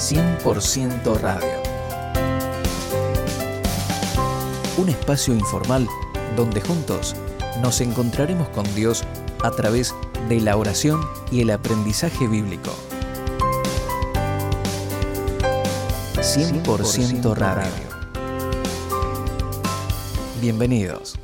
100% Radio. Un espacio informal donde juntos nos encontraremos con Dios a través de la oración y el aprendizaje bíblico. 100% Radio. Bienvenidos.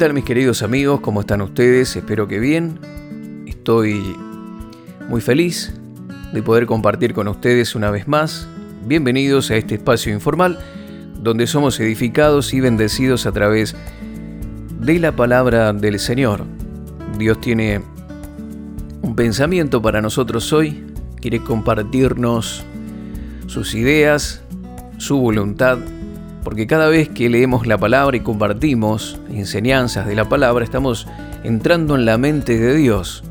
Tal mis queridos amigos? ¿Cómo están ustedes? Espero que bien. Estoy muy feliz de poder compartir con ustedes una vez más. Bienvenidos a este espacio informal donde somos edificados y bendecidos a través de la palabra del Señor. Dios tiene un pensamiento para nosotros hoy. Quiere compartirnos sus ideas, su voluntad porque cada vez que leemos la palabra y compartimos enseñanzas de la palabra, estamos entrando en la mente de Dios.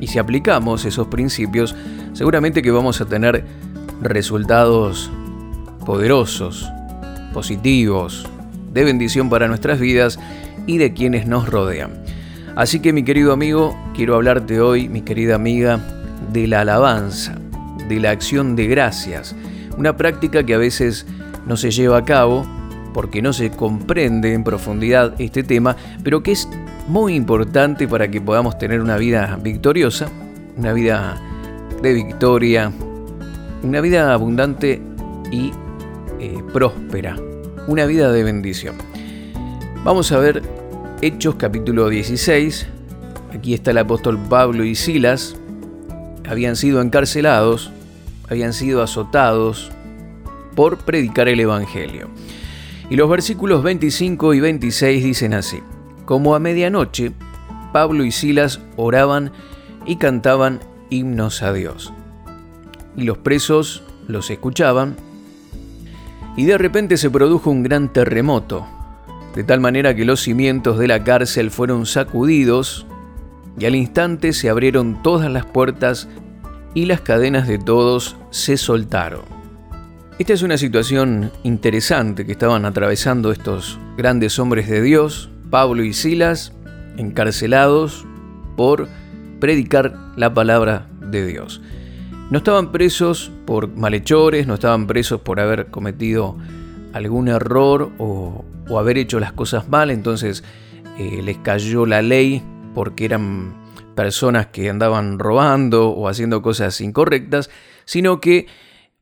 Y si aplicamos esos principios, seguramente que vamos a tener resultados poderosos, positivos, de bendición para nuestras vidas y de quienes nos rodean. Así que mi querido amigo, quiero hablarte hoy, mi querida amiga, de la alabanza, de la acción de gracias, una práctica que a veces no se lleva a cabo porque no se comprende en profundidad este tema, pero que es muy importante para que podamos tener una vida victoriosa, una vida de victoria, una vida abundante y eh, próspera, una vida de bendición. Vamos a ver Hechos capítulo 16. Aquí está el apóstol Pablo y Silas. Habían sido encarcelados, habían sido azotados, por predicar el Evangelio. Y los versículos 25 y 26 dicen así, como a medianoche, Pablo y Silas oraban y cantaban himnos a Dios. Y los presos los escuchaban, y de repente se produjo un gran terremoto, de tal manera que los cimientos de la cárcel fueron sacudidos, y al instante se abrieron todas las puertas y las cadenas de todos se soltaron. Esta es una situación interesante que estaban atravesando estos grandes hombres de Dios, Pablo y Silas, encarcelados por predicar la palabra de Dios. No estaban presos por malhechores, no estaban presos por haber cometido algún error o, haber hecho las cosas mal, entonces eh, les cayó la ley porque eran personas que andaban robando o haciendo cosas incorrectas, sino que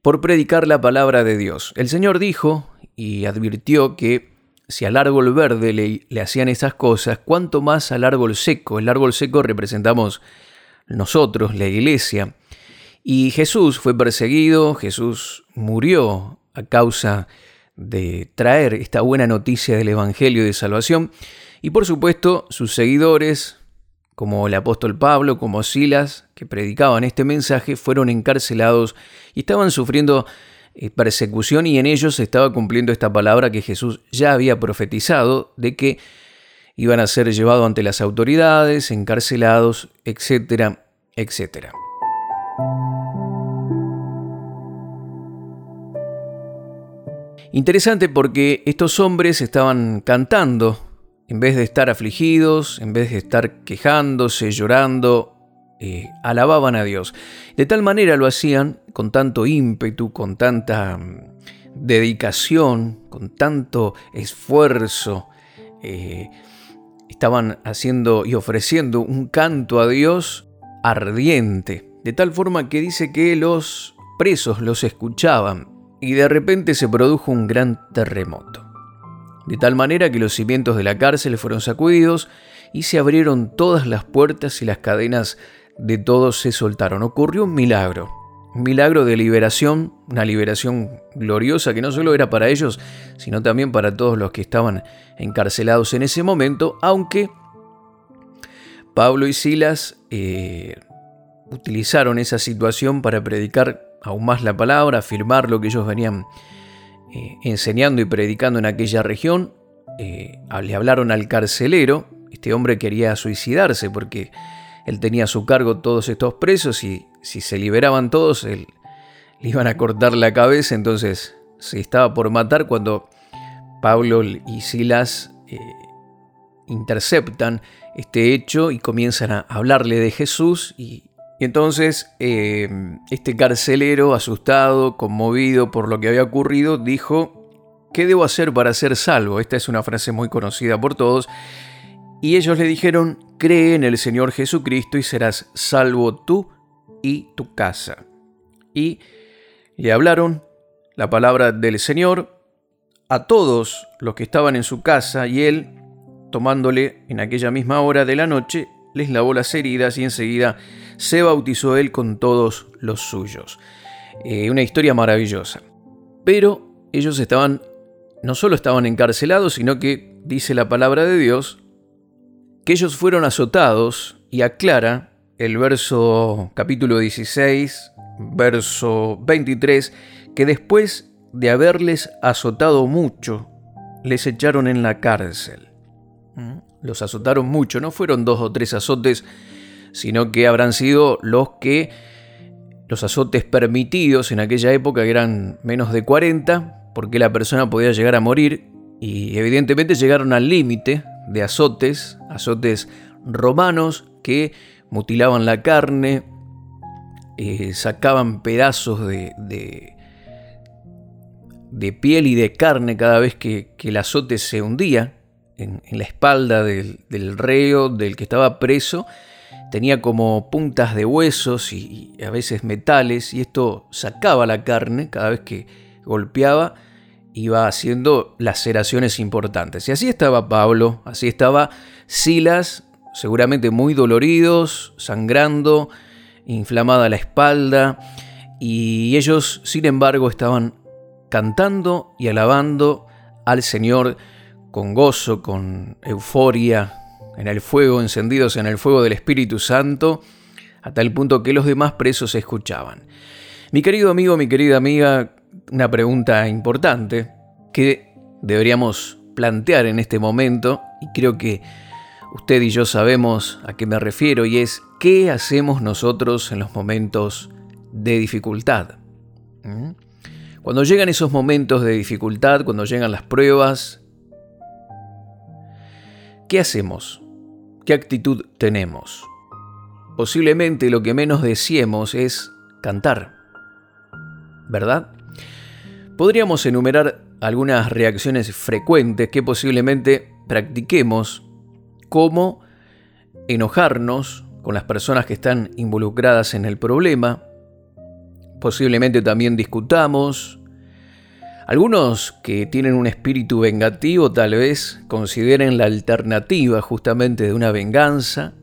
por predicar la palabra de Dios. El Señor dijo y advirtió que si al árbol verde le, hacían esas cosas, cuánto más al árbol seco. El árbol seco representamos nosotros, la iglesia. Y Jesús fue perseguido, Jesús murió a causa de traer esta buena noticia del Evangelio de salvación. Y por supuesto, sus seguidores, como el apóstol Pablo, como Silas, que predicaban este mensaje, fueron encarcelados y estaban sufriendo eh, persecución y en ellos se estaba cumpliendo esta palabra que Jesús ya había profetizado de que iban a ser llevados ante las autoridades, encarcelados, etcétera, etcétera. Interesante porque estos hombres estaban cantando en vez de estar afligidos, en vez de estar quejándose, llorando, eh, alababan a Dios. De tal manera lo hacían con tanto ímpetu, con tanta mm, dedicación, con tanto esfuerzo. Eh, estaban haciendo y ofreciendo un canto a Dios ardiente, de tal forma que dice que los presos los escuchaban y de repente se produjo un gran terremoto de tal manera que los cimientos de la cárcel fueron sacudidos y se abrieron todas las puertas y las cadenas de todos se soltaron. Ocurrió un milagro, un milagro de liberación, una liberación gloriosa que no solo era para ellos, sino también para todos los que estaban encarcelados en ese momento, aunque Pablo y Silas eh, utilizaron esa situación para predicar aún más la palabra, afirmar lo que ellos venían eh, enseñando y predicando en aquella región, eh, le hablaron al carcelero, este hombre quería suicidarse porque él tenía a su cargo todos estos presos y si se liberaban todos, él, le iban a cortar la cabeza, entonces se estaba por matar cuando Pablo y Silas eh, interceptan este hecho y comienzan a hablarle de Jesús y, entonces eh, este carcelero, asustado, conmovido por lo que había ocurrido, dijo, ¿qué debo hacer para ser salvo? Esta es una frase muy conocida por todos. Y ellos le dijeron, cree en el Señor Jesucristo y serás salvo tú y tu casa. Y le hablaron la palabra del Señor a todos los que estaban en su casa y él, tomándole en aquella misma hora de la noche, les lavó las heridas y enseguida se bautizó él con todos los suyos. Eh, una historia maravillosa. Pero ellos estaban, no solo estaban encarcelados, sino que, dice la palabra de Dios, que ellos fueron azotados y aclara el verso capítulo 16, verso 23, que después de haberles azotado mucho, les echaron en la cárcel. Los azotaron mucho, no fueron dos o tres azotes sino que habrán sido los que los azotes permitidos en aquella época eran menos de 40, porque la persona podía llegar a morir y evidentemente llegaron al límite de azotes, azotes romanos que mutilaban la carne, eh, sacaban pedazos de, de, piel y de carne cada vez que, el azote se hundía en, la espalda del, reo, del que estaba preso, tenía como puntas de huesos y, a veces metales y esto sacaba la carne cada vez que golpeaba iba haciendo laceraciones importantes. Y así estaba Pablo, así estaba Silas, seguramente muy doloridos, sangrando, inflamada la espalda, y ellos, sin embargo, estaban cantando y alabando al Señor con gozo, con euforia, en el fuego, encendidos en el fuego del Espíritu Santo, a tal punto que los demás presos escuchaban. Mi querido amigo, mi querida amiga, una pregunta importante que deberíamos plantear en este momento, y creo que usted y yo sabemos a qué me refiero, y es ¿qué hacemos nosotros en los momentos de dificultad? ¿Mm? Cuando llegan esos momentos de dificultad, cuando llegan las pruebas, ¿qué hacemos? ¿Qué actitud tenemos? Posiblemente lo que menos deseemos es cantar, ¿verdad? Podríamos enumerar algunas reacciones frecuentes que posiblemente practiquemos, como enojarnos con las personas que están involucradas en el problema, posiblemente también discutamos, algunos que tienen un espíritu vengativo tal vez consideren la alternativa justamente de una venganza.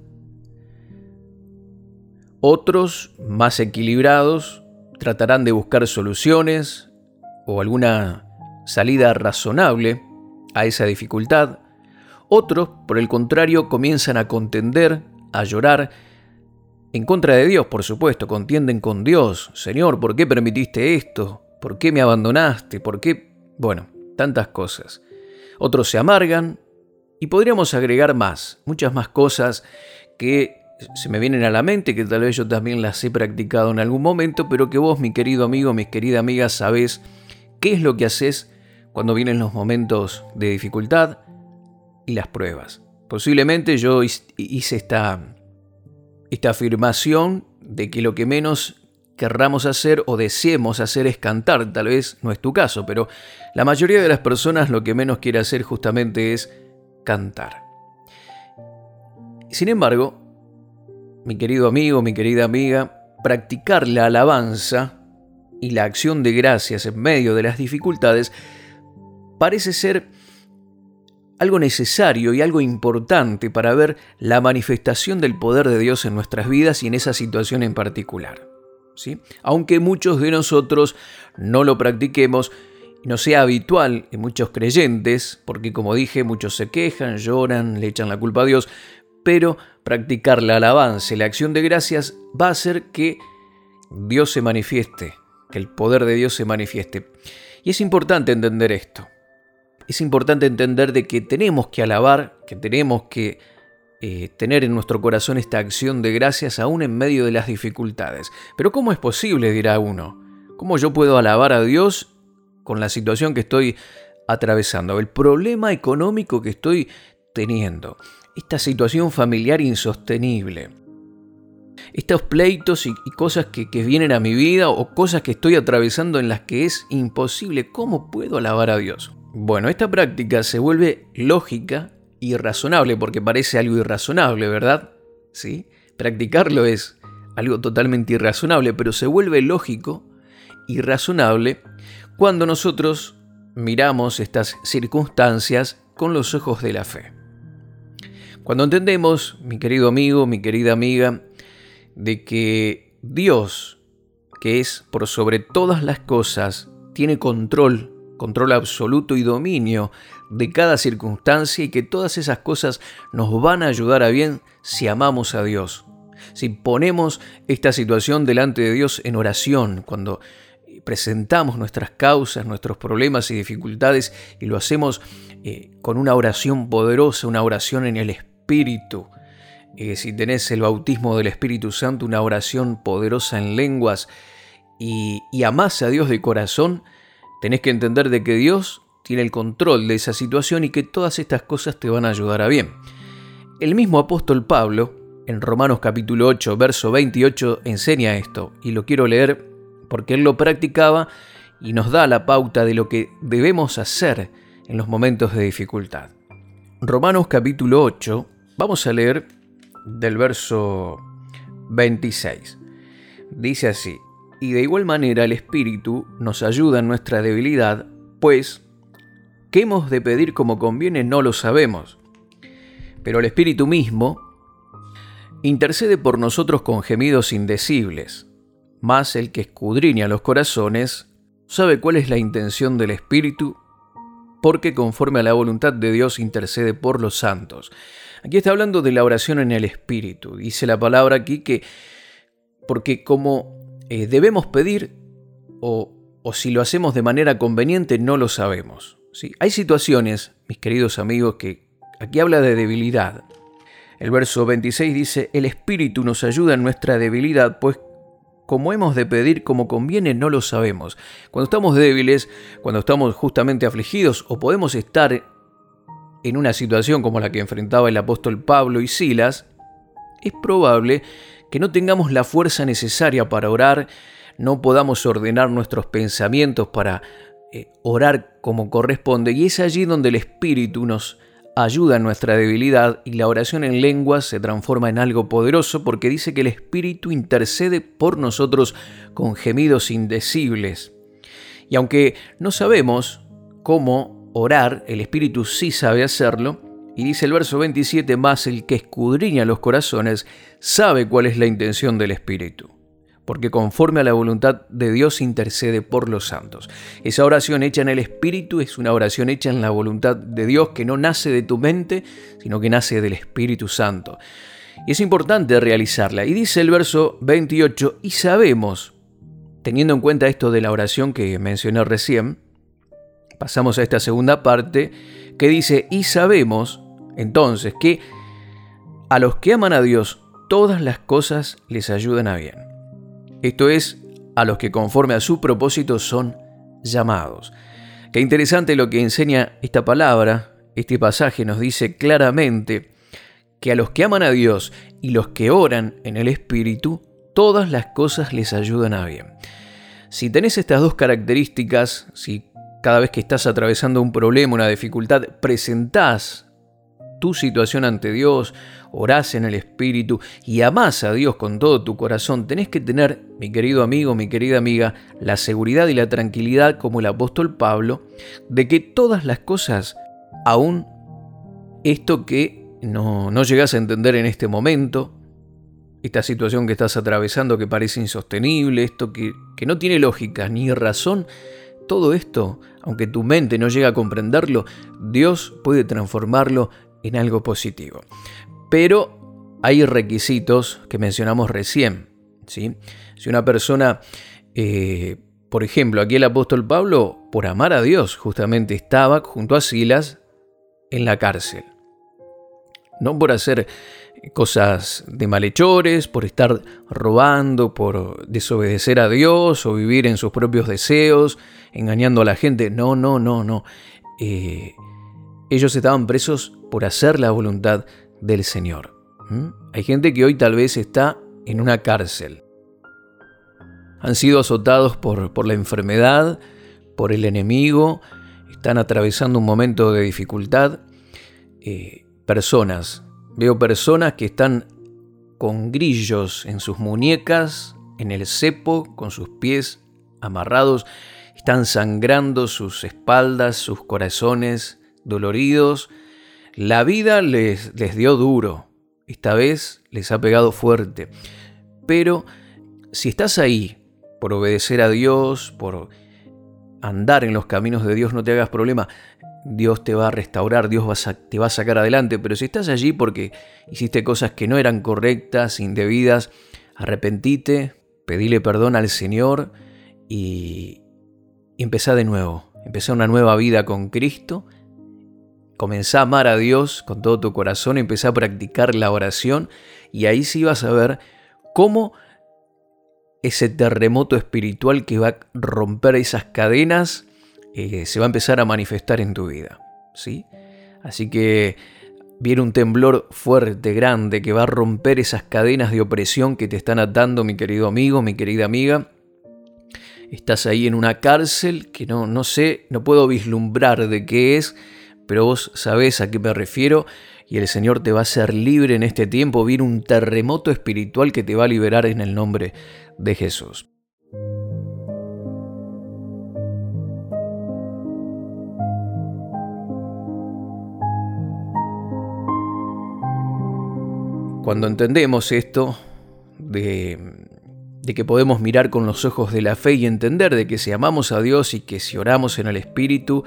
Otros, más equilibrados, tratarán de buscar soluciones o alguna salida razonable a esa dificultad. Otros, por el contrario, comienzan a contender, a llorar, en contra de Dios, por supuesto, contienden con Dios. Señor, ¿por qué permitiste esto? ¿Por qué me abandonaste? ¿Por qué? Bueno, tantas cosas. Otros se amargan y podríamos agregar más, muchas más cosas que se me vienen a la mente, que tal vez yo también las he practicado en algún momento, pero que vos, mi querido amigo, mi querida amiga, sabés qué es lo que haces cuando vienen los momentos de dificultad y las pruebas. Posiblemente yo hice esta, esta afirmación de que lo que menos querramos hacer o deseemos hacer es cantar, tal vez no es tu caso, pero la mayoría de las personas lo que menos quiere hacer justamente es cantar. Sin embargo, mi querido amigo, mi querida amiga, practicar la alabanza y la acción de gracias en medio de las dificultades parece ser algo necesario y algo importante para ver la manifestación del poder de Dios en nuestras vidas y en esa situación en particular. Aunque muchos de nosotros no lo practiquemos, no sea habitual en muchos creyentes, porque como dije, muchos se quejan, lloran, le echan la culpa a Dios, pero practicar la alabanza y la acción de gracias va a hacer que Dios se manifieste, que el poder de Dios se manifieste. Y es importante entender esto. Es importante entender de que tenemos que alabar, que tenemos que eh, tener en nuestro corazón esta acción de gracias aún en medio de las dificultades. Pero ¿cómo es posible? dirá uno. ¿Cómo yo puedo alabar a Dios con la situación que estoy atravesando, el problema económico que estoy teniendo, esta situación familiar insostenible, estos pleitos y, cosas que, que vienen a mi vida o cosas que estoy atravesando en las que es imposible, ¿cómo puedo alabar a Dios? Bueno, esta práctica se vuelve lógica y razonable porque parece algo irrazonable, ¿verdad? ¿Sí? Practicarlo es algo totalmente irrazonable, pero se vuelve lógico y razonable cuando nosotros miramos estas circunstancias con los ojos de la fe. Cuando entendemos, mi querido amigo, mi querida amiga, de que Dios, que es por sobre todas las cosas, tiene control, control absoluto y dominio de cada circunstancia y que todas esas cosas nos van a ayudar a bien si amamos a Dios. Si ponemos esta situación delante de Dios en oración, cuando presentamos nuestras causas, nuestros problemas y dificultades y lo hacemos eh, con una oración poderosa, una oración en el Espíritu. Eh, si tenés el bautismo del Espíritu Santo, una oración poderosa en lenguas y, y amás a Dios de corazón, tenés que entender de que Dios tiene el control de esa situación y que todas estas cosas te van a ayudar a bien. El mismo apóstol Pablo, en Romanos capítulo 8, verso 28, enseña esto, y lo quiero leer porque él lo practicaba y nos da la pauta de lo que debemos hacer en los momentos de dificultad. Romanos capítulo 8, vamos a leer del verso 26. Dice así, y de igual manera el Espíritu nos ayuda en nuestra debilidad, pues ¿Qué hemos de pedir como conviene? No lo sabemos. Pero el Espíritu mismo intercede por nosotros con gemidos indecibles. Mas el que escudriña los corazones sabe cuál es la intención del Espíritu, porque conforme a la voluntad de Dios intercede por los santos. Aquí está hablando de la oración en el Espíritu. Dice la palabra aquí que porque como eh, debemos pedir o, o si lo hacemos de manera conveniente no lo sabemos. Hay situaciones, mis queridos amigos, que aquí habla de debilidad. El verso 26 dice, el Espíritu nos ayuda en nuestra debilidad, pues como hemos de pedir como conviene no lo sabemos. Cuando estamos débiles, cuando estamos justamente afligidos o podemos estar en una situación como la que enfrentaba el apóstol Pablo y Silas, es probable que no tengamos la fuerza necesaria para orar, no podamos ordenar nuestros pensamientos para eh, orar como corresponde y es allí donde el Espíritu nos ayuda en nuestra debilidad y la oración en lenguas se transforma en algo poderoso porque dice que el Espíritu intercede por nosotros con gemidos indecibles. Y aunque no sabemos cómo orar, el Espíritu sí sabe hacerlo, y dice el verso 27, más el que escudriña los corazones sabe cuál es la intención del Espíritu porque conforme a la voluntad de Dios intercede por los santos. Esa oración hecha en el Espíritu es una oración hecha en la voluntad de Dios que no nace de tu mente, sino que nace del Espíritu Santo. Y es importante realizarla. Y dice el verso 28, y sabemos, teniendo en cuenta esto de la oración que mencioné recién, pasamos a esta segunda parte que dice, y sabemos entonces que a los que aman a Dios, todas las cosas les ayudan a bien esto es, a los que conforme a su propósito son llamados. Qué interesante lo que enseña esta palabra, este pasaje nos dice claramente que a los que aman a Dios y los que oran en el Espíritu, todas las cosas les ayudan a bien. Si tenés estas dos características, si cada vez que estás atravesando un problema, una dificultad, presentás tu situación ante Dios, orás en el Espíritu y amás a Dios con todo tu corazón, tenés que tener, mi querido amigo, mi querida amiga, la seguridad y la tranquilidad, como el apóstol Pablo, de que todas las cosas, aún esto que no, no llegas a entender en este momento, esta situación que estás atravesando que parece insostenible, esto que, que no tiene lógica ni razón, todo esto, aunque tu mente no llega a comprenderlo, Dios puede transformarlo en algo positivo. Pero hay requisitos que mencionamos recién. ¿sí? Si una persona, eh, por ejemplo, aquí el apóstol Pablo, por amar a Dios, justamente estaba junto a Silas en la cárcel. No por hacer cosas de malhechores, por estar robando, por desobedecer a Dios o vivir en sus propios deseos, engañando a la gente. No, no, no, no. Eh, ellos estaban presos por hacer la voluntad del Señor. Hay gente que hoy tal vez está en una cárcel. Han sido azotados por, por la enfermedad, por el enemigo, están atravesando un momento de dificultad. Eh, personas Veo personas que están con grillos en sus muñecas, en el cepo, con sus pies amarrados, están sangrando sus espaldas, sus corazones doloridos. La vida les, les dio duro, esta vez les ha pegado fuerte. Pero si estás ahí por obedecer a Dios, por andar en los caminos de Dios, no te hagas problema. Dios te va a restaurar, Dios te va a sacar adelante, pero si estás allí porque hiciste cosas que no eran correctas, indebidas, arrepentite, pedile perdón al Señor y, y empezá de nuevo, empezá una nueva vida con Cristo, comenzá a amar a Dios con todo tu corazón, empezá a practicar la oración y ahí sí vas a ver cómo ese terremoto espiritual que va a romper esas cadenas eh, se va a empezar a manifestar en tu vida. ¿sí? Así que viene un temblor fuerte, grande, que va a romper esas cadenas de opresión que te están atando, mi querido amigo, mi querida amiga. Estás ahí en una cárcel que no, no sé, no puedo vislumbrar de qué es, pero vos sabés a qué me refiero y el Señor te va a hacer libre en este tiempo. Viene un terremoto espiritual que te va a liberar en el nombre de Jesús. Cuando entendemos esto, de, que podemos mirar con los ojos de la fe y entender de que si amamos a Dios y que si oramos en el Espíritu,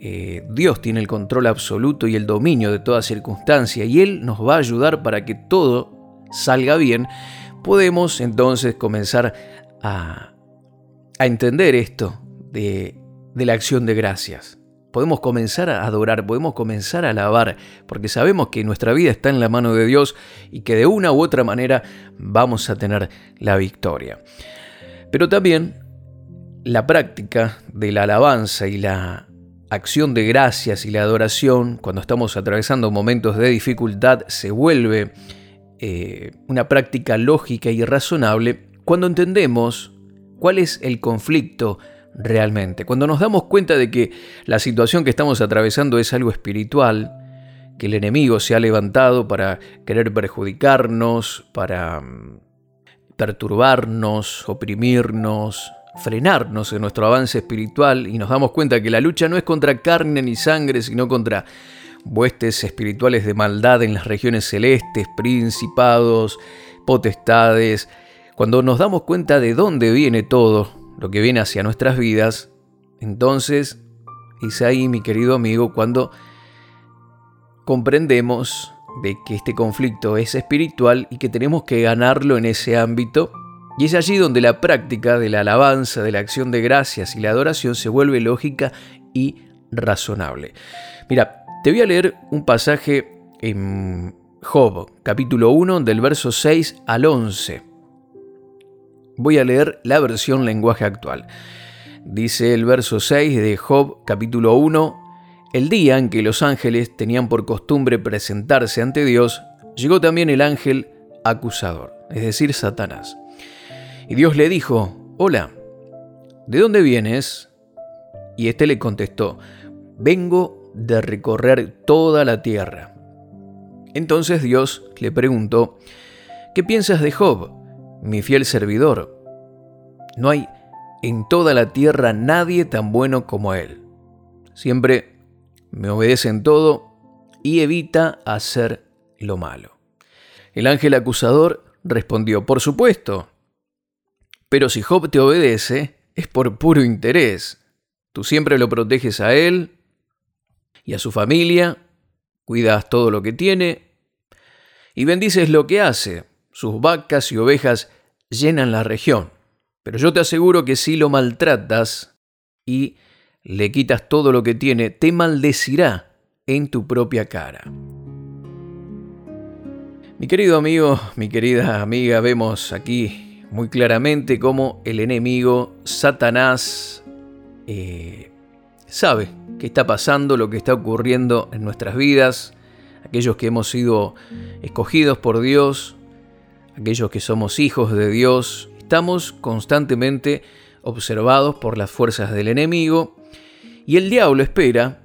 eh, Dios tiene el control absoluto y el dominio de toda circunstancia y Él nos va a ayudar para que todo salga bien, podemos entonces comenzar a, entender esto de la acción de gracias. Podemos comenzar a adorar, podemos comenzar a alabar, porque sabemos que nuestra vida está en la mano de Dios y que de una u otra manera vamos a tener la victoria. Pero también la práctica de la alabanza y la acción de gracias y la adoración, cuando estamos atravesando momentos de dificultad, se vuelve eh, una práctica lógica y razonable cuando entendemos cuál es el conflicto realmente. Cuando nos damos cuenta de que la situación que estamos atravesando es algo espiritual, que el enemigo se ha levantado para querer perjudicarnos, para mm, perturbarnos, oprimirnos, frenarnos en nuestro avance espiritual y nos damos cuenta que la lucha no es contra carne ni sangre, sino contra huestes espirituales de maldad en las regiones celestes, principados, potestades. Cuando nos damos cuenta de dónde viene todo, lo que viene hacia nuestras vidas, entonces es ahí, mi querido amigo, cuando comprendemos de que este conflicto es espiritual y que tenemos que ganarlo en ese ámbito. Y es allí donde la práctica de la alabanza, de la acción de gracias y la adoración se vuelve lógica y razonable. Mira, te voy a leer un pasaje en Job, capítulo 1, del verso 6 al 11. Voy a leer la versión lenguaje actual. Dice el verso 6 de Job capítulo 1, el día en que los ángeles tenían por costumbre presentarse ante Dios, llegó también el ángel acusador, es decir, Satanás. Y Dios le dijo, hola, ¿de dónde vienes? Y éste le contestó, vengo de recorrer toda la tierra. Entonces Dios le preguntó, ¿qué piensas de Job? mi fiel servidor. No hay en toda la tierra nadie tan bueno como Él. Siempre me obedece en todo y evita hacer lo malo. El ángel acusador respondió, por supuesto, pero si Job te obedece, es por puro interés. Tú siempre lo proteges a él y a su familia, cuidas todo lo que tiene y bendices lo que hace sus vacas y ovejas llenan la región. Pero yo te aseguro que si lo maltratas y le quitas todo lo que tiene, te maldecirá en tu propia cara. Mi querido amigo, mi querida amiga, vemos aquí muy claramente cómo el enemigo, Satanás, eh, sabe qué está pasando, lo que está ocurriendo en nuestras vidas, aquellos que hemos sido escogidos por Dios, aquellos que somos hijos de Dios, estamos constantemente observados por las fuerzas del enemigo. Y el diablo espera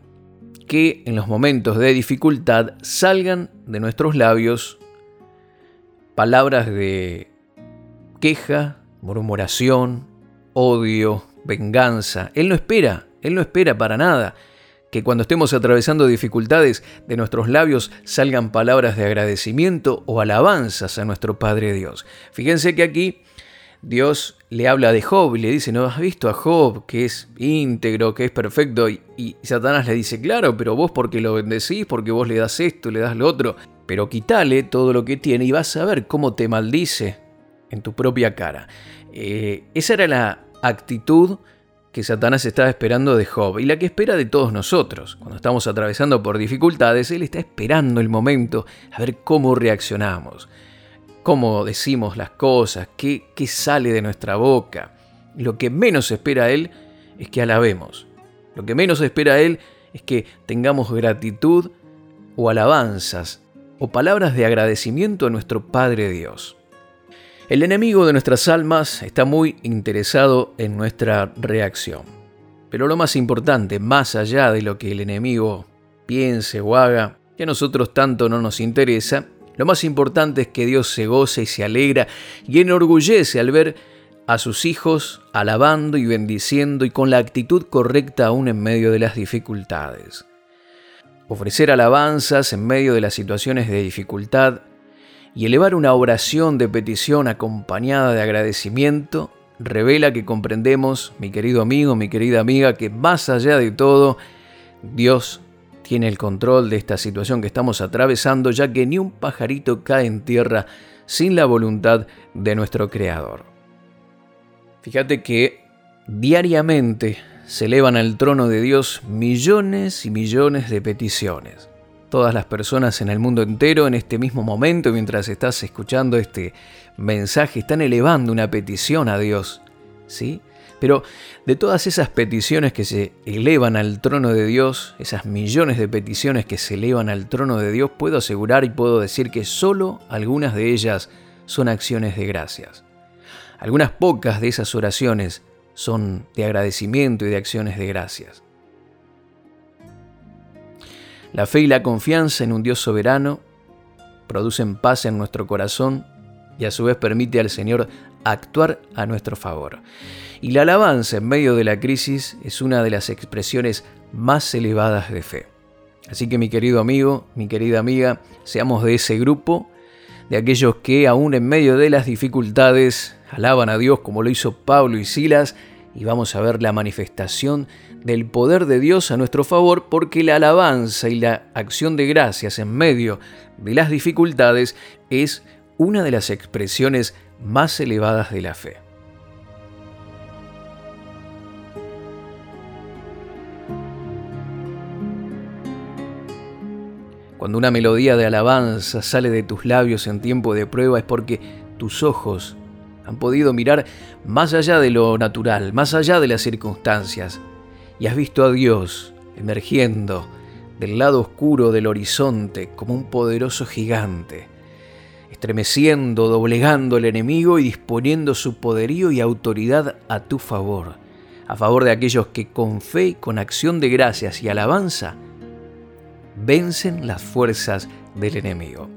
que en los momentos de dificultad salgan de nuestros labios palabras de queja, murmuración, odio, venganza. Él no espera, Él no espera para nada que cuando estemos atravesando dificultades de nuestros labios salgan palabras de agradecimiento o alabanzas a nuestro Padre Dios. Fíjense que aquí Dios le habla de Job y le dice, ¿no has visto a Job que es íntegro, que es perfecto? Y, y Satanás le dice, claro, pero vos porque lo bendecís, porque vos le das esto, le das lo otro pero quítale todo lo que tiene y vas a ver cómo te maldice en tu propia cara. Eh, esa era la actitud que Satanás estaba esperando de Job y la que espera de todos nosotros. Cuando estamos atravesando por dificultades, Él está esperando el momento a ver cómo reaccionamos, cómo decimos las cosas, qué, qué sale de nuestra boca. Lo que menos espera Él es que alabemos. Lo que menos espera Él es que tengamos gratitud o alabanzas o palabras de agradecimiento a nuestro Padre Dios. El enemigo de nuestras almas está muy interesado en nuestra reacción. Pero lo más importante, más allá de lo que el enemigo piense o haga, que a nosotros tanto no nos interesa, lo más importante es que Dios se goza y se alegra y enorgullece al ver a sus hijos alabando y bendiciendo y con la actitud correcta aún en medio de las dificultades. Ofrecer alabanzas en medio de las situaciones de dificultad y elevar una oración de petición acompañada de agradecimiento revela que comprendemos, mi querido amigo, mi querida amiga, que más allá de todo, Dios tiene el control de esta situación que estamos atravesando, ya que ni un pajarito cae en tierra sin la voluntad de nuestro Creador. Fíjate que diariamente se elevan al trono de Dios millones y millones de peticiones. Todas las personas en el mundo entero en este mismo momento, mientras estás escuchando este mensaje, están elevando una petición a Dios. ¿Sí? Pero de todas esas peticiones que se elevan al trono de Dios, esas millones de peticiones que se elevan al trono de Dios, puedo asegurar y puedo decir que solo algunas de ellas son acciones de gracias. Algunas pocas de esas oraciones son de agradecimiento y de acciones de gracias. La fe y la confianza en un Dios soberano producen paz en nuestro corazón y a su vez permite al Señor actuar a nuestro favor. Y la alabanza en medio de la crisis es una de las expresiones más elevadas de fe. Así que mi querido amigo, mi querida amiga, seamos de ese grupo, de aquellos que aún en medio de las dificultades alaban a Dios como lo hizo Pablo y Silas y vamos a ver la manifestación del poder de Dios a nuestro favor porque la alabanza y la acción de gracias en medio de las dificultades es una de las expresiones más elevadas de la fe. Cuando una melodía de alabanza sale de tus labios en tiempo de prueba es porque tus ojos han podido mirar más allá de lo natural, más allá de las circunstancias, y has visto a Dios emergiendo del lado oscuro del horizonte como un poderoso gigante, estremeciendo, doblegando al enemigo y disponiendo su poderío y autoridad a tu favor, a favor de aquellos que con fe y con acción de gracias y alabanza vencen las fuerzas del enemigo.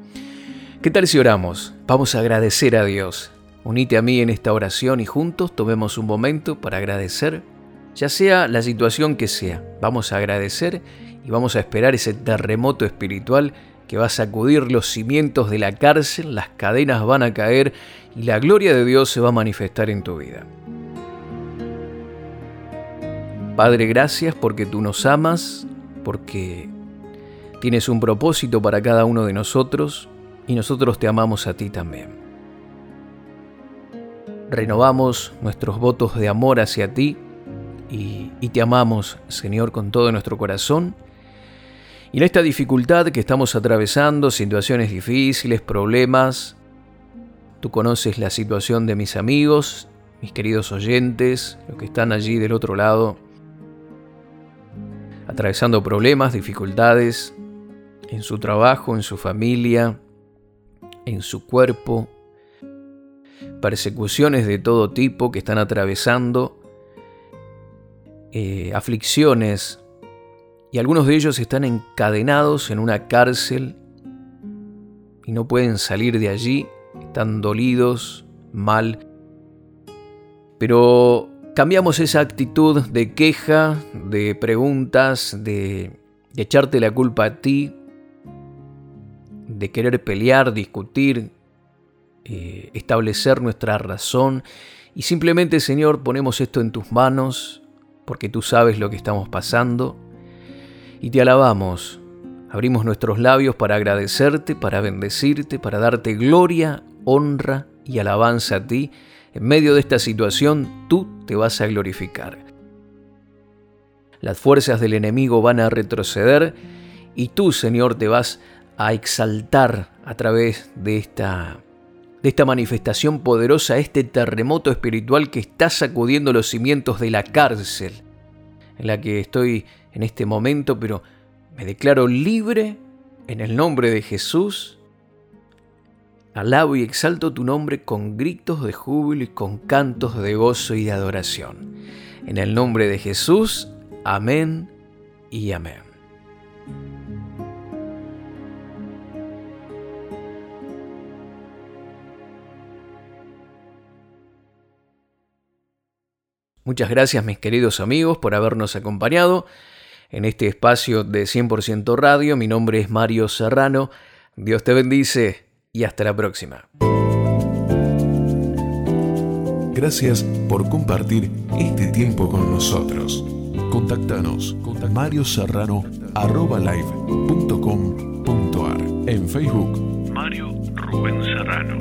¿Qué tal si oramos? Vamos a agradecer a Dios Unite a mí en esta oración y juntos tomemos un momento para agradecer, ya sea la situación que sea. Vamos a agradecer y vamos a esperar ese terremoto espiritual que va a sacudir los cimientos de la cárcel, las cadenas van a caer y la gloria de Dios se va a manifestar en tu vida. Padre, gracias porque tú nos amas, porque tienes un propósito para cada uno de nosotros y nosotros te amamos a ti también renovamos nuestros votos de amor hacia ti y, te amamos, Señor, con todo nuestro corazón. Y en esta dificultad que estamos atravesando, situaciones difíciles, problemas, tú conoces la situación de mis amigos, mis queridos oyentes, los que están allí del otro lado, atravesando problemas, dificultades en su trabajo, en su familia, en su cuerpo, persecuciones de todo tipo que están atravesando, eh, aflicciones, y algunos de ellos están encadenados en una cárcel y no pueden salir de allí, están dolidos, mal. Pero cambiamos esa actitud de queja, de preguntas, de, de echarte la culpa a ti, de querer pelear, discutir, eh, establecer nuestra razón y simplemente Señor ponemos esto en tus manos porque tú sabes lo que estamos pasando y te alabamos. Abrimos nuestros labios para agradecerte, para bendecirte, para darte gloria, honra y alabanza a ti. En medio de esta situación tú te vas a glorificar. Las fuerzas del enemigo van a retroceder y tú, Señor, te vas a exaltar a través de esta de esta manifestación poderosa, este terremoto espiritual que está sacudiendo los cimientos de la cárcel en la que estoy en este momento, pero me declaro libre en el nombre de Jesús. Alabo y exalto tu nombre con gritos de júbilo y con cantos de gozo y de adoración. En el nombre de Jesús, amén y amén. Muchas gracias mis queridos amigos por habernos acompañado en este espacio de 100% Radio. Mi nombre es Mario Serrano. Dios te bendice y hasta la próxima. Gracias por compartir este tiempo con nosotros. Contáctanos con Mario Serrano live.com.ar en Facebook Mario Rubén Serrano.